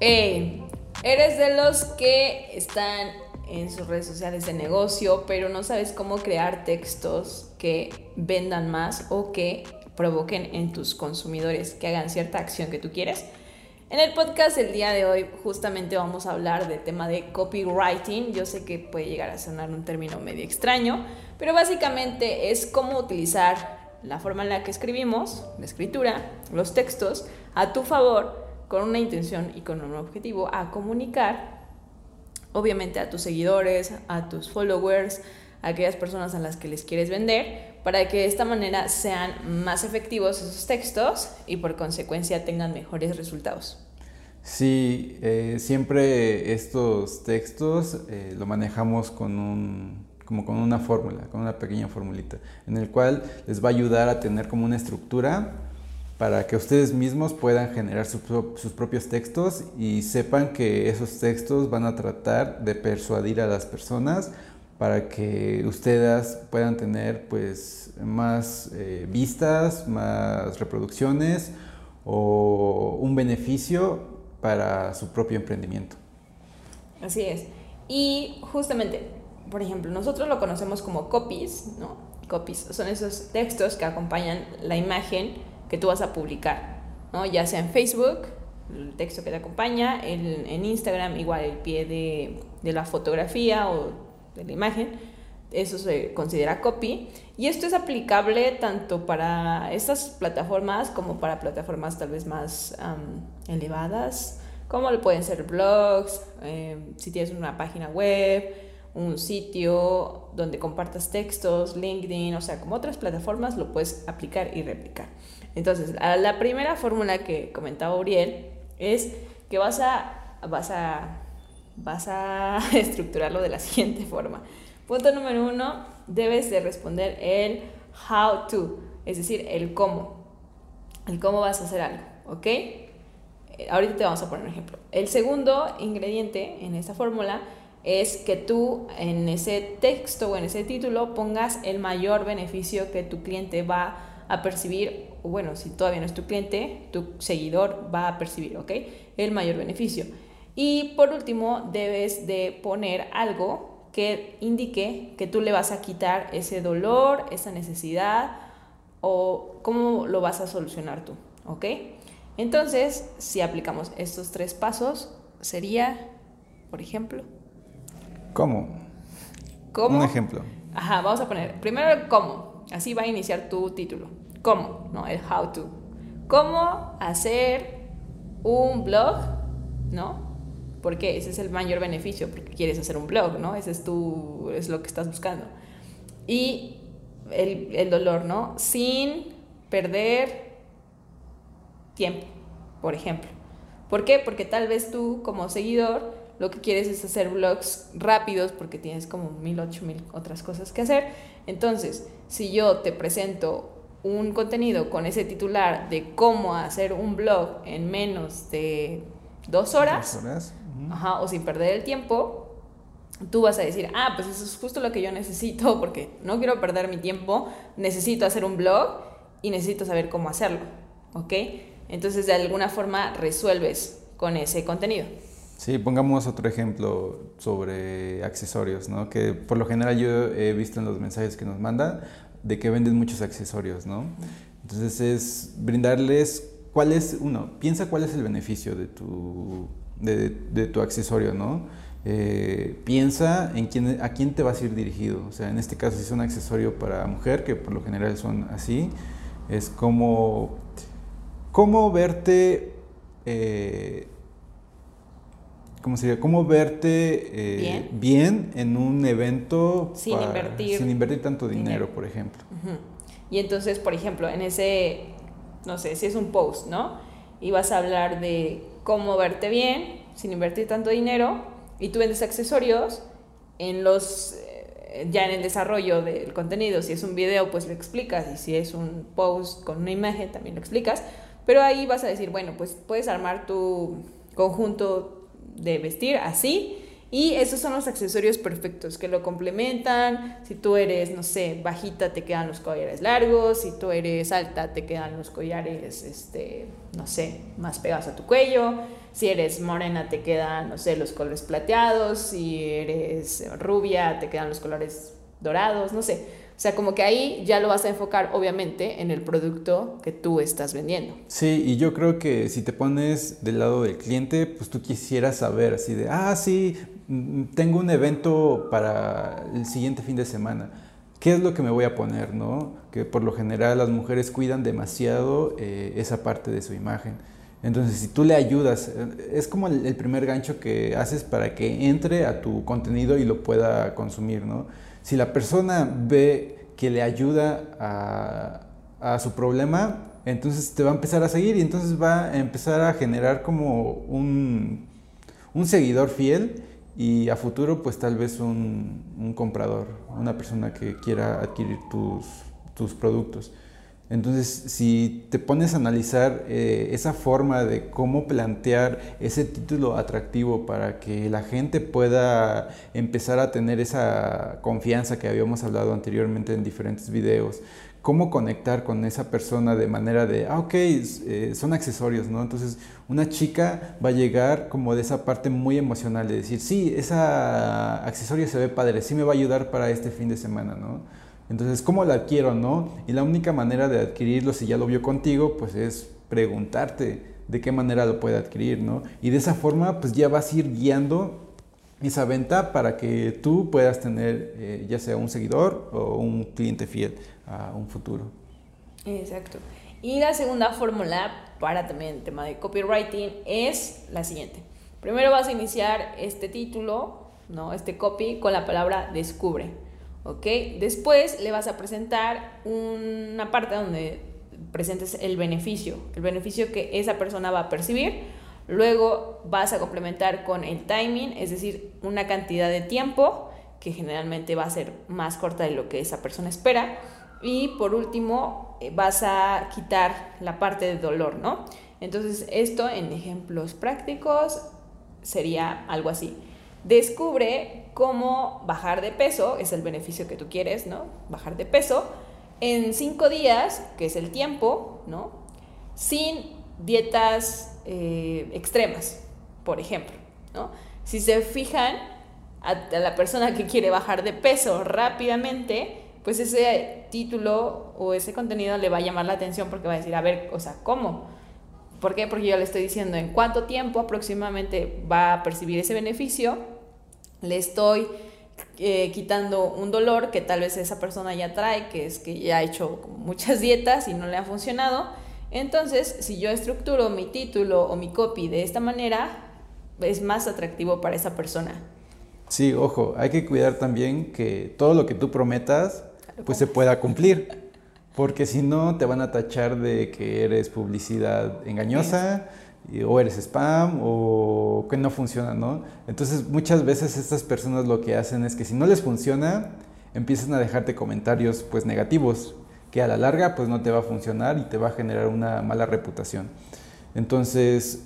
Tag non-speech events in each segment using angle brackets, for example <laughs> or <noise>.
Hey, eres de los que están en sus redes sociales de negocio, pero no sabes cómo crear textos que vendan más o que provoquen en tus consumidores que hagan cierta acción que tú quieres. En el podcast del día de hoy justamente vamos a hablar del tema de copywriting. Yo sé que puede llegar a sonar un término medio extraño, pero básicamente es cómo utilizar la forma en la que escribimos, la escritura, los textos, a tu favor, con una intención y con un objetivo, a comunicar, obviamente, a tus seguidores, a tus followers, a aquellas personas a las que les quieres vender, para que de esta manera sean más efectivos esos textos y por consecuencia tengan mejores resultados. Sí, eh, siempre estos textos eh, lo manejamos con un, como con una fórmula, con una pequeña formulita, en el cual les va a ayudar a tener como una estructura para que ustedes mismos puedan generar sus propios textos y sepan que esos textos van a tratar de persuadir a las personas para que ustedes puedan tener pues más eh, vistas, más reproducciones o un beneficio para su propio emprendimiento. Así es. Y justamente, por ejemplo, nosotros lo conocemos como copies, ¿no? Copies son esos textos que acompañan la imagen que tú vas a publicar, ¿no? Ya sea en Facebook, el texto que te acompaña, en Instagram igual el pie de, de la fotografía o de la imagen, eso se considera copy. Y esto es aplicable tanto para estas plataformas como para plataformas tal vez más elevadas, como pueden ser blogs, em, si tienes una página web, un sitio donde compartas textos, LinkedIn, o sea, como otras plataformas lo puedes aplicar y replicar. Entonces, la primera fórmula que comentaba Uriel es que vas a, vas a vas a <laughs> estructurarlo de la siguiente forma. Punto número uno, debes de responder el how to, es decir, el cómo. El cómo vas a hacer algo, ¿ok? Eh, ahorita te vamos a poner un ejemplo. El segundo ingrediente en esta fórmula es que tú en ese texto o en ese título pongas el mayor beneficio que tu cliente va a percibir, o bueno, si todavía no es tu cliente, tu seguidor va a percibir, ¿ok? El mayor beneficio. Y por último, debes de poner algo que indique que tú le vas a quitar ese dolor, esa necesidad o cómo lo vas a solucionar tú, ¿ok? Entonces, si aplicamos estos tres pasos, sería, por ejemplo... ¿Cómo? ¿Cómo? Un ejemplo. Ajá, vamos a poner primero el cómo. Así va a iniciar tu título. ¿Cómo? ¿No? El how to. ¿Cómo hacer un blog? ¿No? porque ese es el mayor beneficio, porque quieres hacer un blog, ¿no? Ese es, tu, es lo que estás buscando. Y el, el dolor, ¿no? Sin perder tiempo, por ejemplo. ¿Por qué? Porque tal vez tú como seguidor lo que quieres es hacer blogs rápidos porque tienes como mil, ocho mil otras cosas que hacer. Entonces, si yo te presento un contenido con ese titular de cómo hacer un blog en menos de dos horas, dos horas ajá, o sin perder el tiempo, tú vas a decir, ah, pues eso es justo lo que yo necesito <laughs> porque no quiero perder mi tiempo, necesito hacer un blog y necesito saber cómo hacerlo, ¿ok? Entonces de alguna forma resuelves con ese contenido. Sí, pongamos otro ejemplo sobre accesorios, ¿no? Que por lo general yo he visto en los mensajes que nos mandan de que venden muchos accesorios, ¿no? Entonces es brindarles cuál es, uno, piensa cuál es el beneficio de tu de, tu accesorio, ¿no? Eh, piensa en quién, a quién te vas a ir dirigido. O sea, en este caso, si es un accesorio para mujer, que por lo general son así, es como, cómo verte, eh, ¿cómo sería? Cómo verte eh, ¿Bien? en un evento sin, invertir, sin invertir tanto dinero, por ejemplo. Y entonces, por ejemplo, en ese, no sé, si es un post, ¿no? Y vas a hablar de cómo verte bien sin invertir tanto dinero y tú vendes accesorios en los eh, ya en el desarrollo del contenido, si es un video pues lo explicas y si es un post con una imagen también lo explicas, pero ahí vas a decir, bueno, pues puedes armar tu conjunto de vestir así Y esos son los accesorios perfectos que lo complementan. Si tú eres, no sé, bajita, te quedan los collares largos. Si tú eres alta, te quedan los collares, este, no sé, más pegados a tu cuello. Si eres morena, te quedan, no sé, los colores plateados. Si eres rubia, te quedan los colores dorados, no sé. O sea, como que ahí ya lo vas a enfocar, obviamente, en el producto que tú estás vendiendo. Sí, y yo creo que si te pones del lado del cliente, pues tú quisieras saber así de, ah, sí, mm, tengo un evento para el siguiente fin de semana. ¿Qué es lo que me voy a poner, no? Que por lo general las mujeres cuidan demasiado eh, esa parte de su imagen. Entonces, si tú le ayudas, eh, es como el primer gancho que haces para que entre a tu contenido y lo pueda consumir, ¿no? Si la persona ve que le ayuda a, su problema, entonces te va a empezar a seguir y entonces va a empezar a generar como un, seguidor fiel y a futuro pues tal vez un, comprador, una persona que quiera adquirir tus productos. Entonces, si te pones a analizar eh, esa forma de cómo plantear ese título atractivo para que la gente pueda empezar a tener esa confianza que habíamos hablado anteriormente en diferentes videos, cómo conectar con esa persona de manera de, ah, ok, eh, son accesorios, ¿no? Entonces, una chica va a llegar como de esa parte muy emocional de decir, sí, ese accesorio se ve padre, sí me va a ayudar para este fin de semana, ¿no? Entonces, ¿cómo la adquiero, no? Y la única manera de adquirirlo, si ya lo vio contigo, pues es preguntarte de qué manera lo puede adquirir, ¿no? Y de esa forma, pues ya vas a ir guiando esa venta para que tú puedas tener eh, ya sea un seguidor o un cliente fiel a un futuro. Exacto. Y la segunda fórmula para también el tema de copywriting es la siguiente. Primero vas a iniciar este título, ¿no? Este copy con la palabra descubre. ¿Ok? Después le vas a presentar una parte donde presentes el beneficio, el beneficio que esa persona va a percibir. Luego vas a complementar con el timing, es decir, una cantidad de tiempo que generalmente va a ser más corta de lo que esa persona espera. Y por último, eh, vas a quitar la parte de dolor, ¿no? Entonces, esto en ejemplos prácticos sería algo así. Descubre cómo bajar de peso, es el beneficio que tú quieres, ¿no? Bajar de peso en cinco días, que es el tiempo, ¿no? Sin dietas eh, extremas, por ejemplo, ¿no? Si se fijan a, la persona que quiere bajar de peso rápidamente, pues ese título o ese contenido le va a llamar la atención porque va a decir, a ver, o sea, ¿cómo? ¿Por qué? Porque yo le estoy diciendo en cuánto tiempo aproximadamente va a percibir ese beneficio le estoy eh, quitando un dolor que tal vez esa persona ya trae, que es que ya ha hecho muchas dietas y no le ha funcionado. Entonces, si yo estructuro mi título o mi copy de esta manera, es más atractivo para esa persona. Sí, ojo, hay que cuidar también que todo lo que tú prometas, pues se pueda <laughs> cumplir. Porque si no, te van a tachar de que eres publicidad engañosa o eres spam o que no funciona, ¿no? Entonces muchas veces estas personas lo que hacen es que si no les funciona, empiezan a dejarte comentarios pues negativos, que a la larga pues no te va a funcionar y te va a generar una mala reputación. Entonces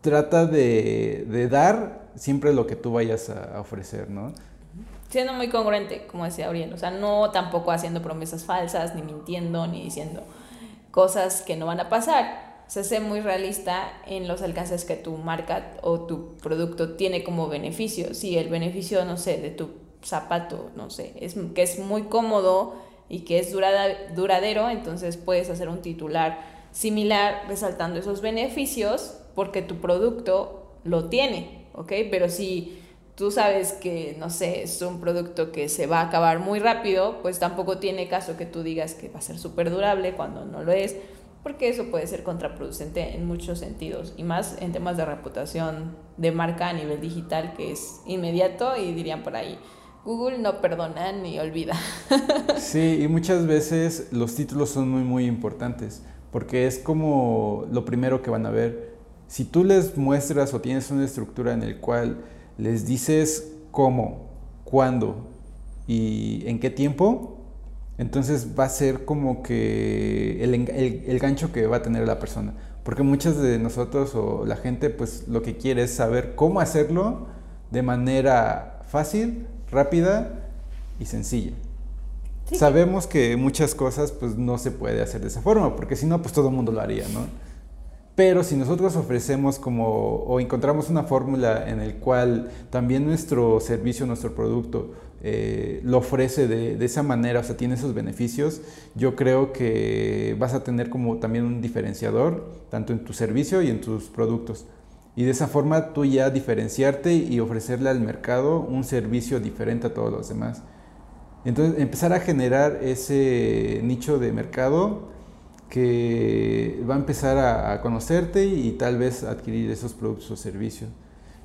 trata de, dar siempre lo que tú vayas a, ofrecer, ¿no? Siendo muy congruente, como decía Auriel, o sea, no tampoco haciendo promesas falsas, ni mintiendo, ni diciendo cosas que no van a pasar se hace muy realista en los alcances que tu marca o tu producto tiene como beneficio. Si el beneficio, no sé, de tu zapato, no sé, es que es muy cómodo y que es duradero, entonces puedes hacer un titular similar resaltando esos beneficios porque tu producto lo tiene, ¿ok? Pero si tú sabes que, no sé, es un producto que se va a acabar muy rápido, pues tampoco tiene caso que tú digas que va a ser súper durable cuando no lo es porque eso puede ser contraproducente en muchos sentidos y más en temas de reputación de marca a nivel digital que es inmediato y dirían por ahí, Google no perdona ni olvida. <laughs> Sí, y muchas veces los títulos son muy muy importantes porque es como lo primero que van a ver. Si tú les muestras o tienes una estructura en el cual les dices cómo, cuándo y en qué tiempo, entonces va a ser como que el, gancho que va a tener la persona. Porque muchas de nosotros o la gente pues lo que quiere es saber cómo hacerlo, de manera fácil, rápida y sencilla. Sabemos que muchas cosas pues no se puede hacer de esa forma, porque si no pues todo el mundo lo haría, ¿no? Pero si nosotros ofrecemos como o encontramos una fórmula en el cual también nuestro servicio, nuestro producto eh, lo ofrece de, de, esa manera, o sea, tiene esos beneficios, yo creo que vas a tener como también un diferenciador, tanto en tu servicio y en tus productos. Y de esa forma tú ya diferenciarte y ofrecerle al mercado un servicio diferente a todos los demás. Entonces, empezar a generar ese nicho de mercado que va a empezar a, conocerte y, tal vez adquirir esos productos o servicios.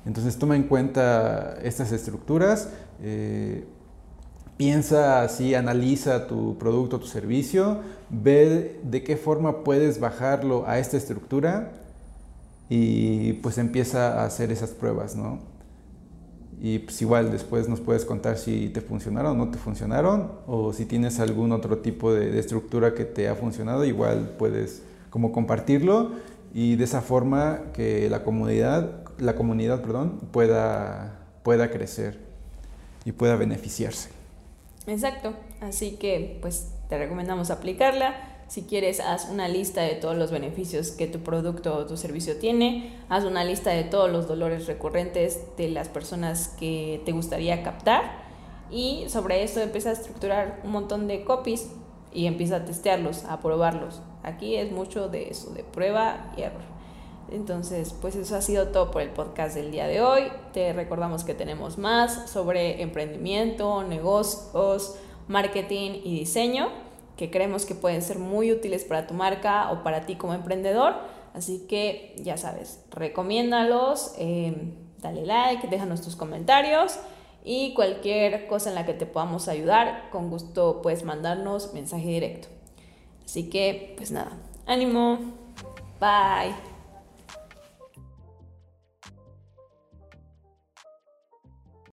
Entonces toma en cuenta estas estructuras, eh, piensa así, analiza tu producto, tu servicio, ve de qué forma puedes bajarlo a esta estructura y pues empieza a hacer esas pruebas, ¿no? Y pues igual después nos puedes contar si te funcionaron o no te funcionaron o si tienes algún otro tipo de, estructura que te ha funcionado, igual puedes como compartirlo y de esa forma que la comunidad, la comunidad perdón, pueda, pueda crecer y pueda beneficiarse. Exacto, así que pues te recomendamos aplicarla si quieres, haz una lista de todos los beneficios que tu producto o tu servicio tiene. Haz una lista de todos los dolores recurrentes de las personas que te gustaría captar. Y sobre esto empieza a estructurar un montón de copies y empieza a testearlos, a probarlos. Aquí es mucho de eso, de prueba y error. Entonces, pues eso ha sido todo por el podcast del día de hoy. Te recordamos que tenemos más sobre emprendimiento, negocios, marketing y diseño que creemos que pueden ser muy útiles para tu marca o para ti como emprendedor. Así que ya sabes, recomiéndalos, eh, dale like, déjanos tus comentarios y cualquier cosa en la que te podamos ayudar, con gusto puedes mandarnos mensaje directo. Así que, pues nada, ánimo, bye.